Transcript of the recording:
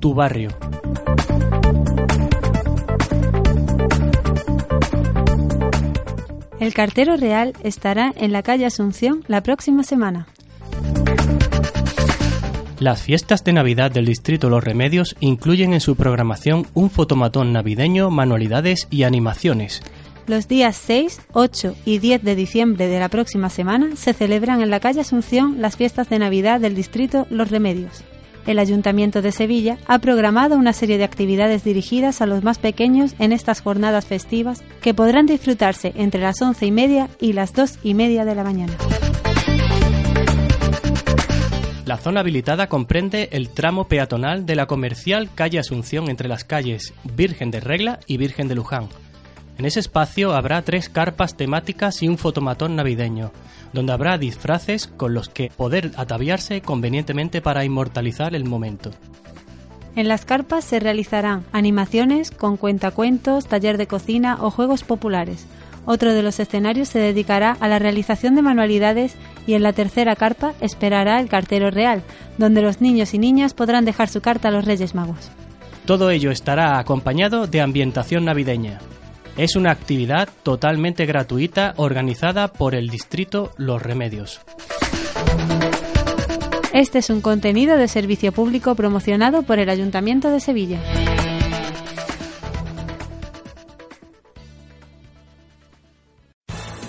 Tu barrio. El cartero real estará en la calle Asunción la próxima semana. Las fiestas de Navidad del Distrito Los Remedios incluyen en su programación un fotomatón navideño, manualidades y animaciones. Los días 6, 8 y 10 de diciembre de la próxima semana se celebran en la calle Asunción las fiestas de Navidad del Distrito Los Remedios. El Ayuntamiento de Sevilla ha programado una serie de actividades dirigidas a los más pequeños en estas jornadas festivas que podrán disfrutarse entre las once y media y las dos y media de la mañana. La zona habilitada comprende el tramo peatonal de la comercial calle Asunción entre las calles Virgen de Regla y Virgen de Luján. En ese espacio habrá tres carpas temáticas y un fotomatón navideño, donde habrá disfraces con los que poder ataviarse convenientemente para inmortalizar el momento. En las carpas se realizarán animaciones con cuentacuentos, taller de cocina o juegos populares. Otro de los escenarios se dedicará a la realización de manualidades y en la tercera carpa esperará el cartero real, donde los niños y niñas podrán dejar su carta a los Reyes Magos. Todo ello estará acompañado de ambientación navideña. Es una actividad totalmente gratuita organizada por el distrito Los Remedios. Este es un contenido de servicio público promocionado por el Ayuntamiento de Sevilla.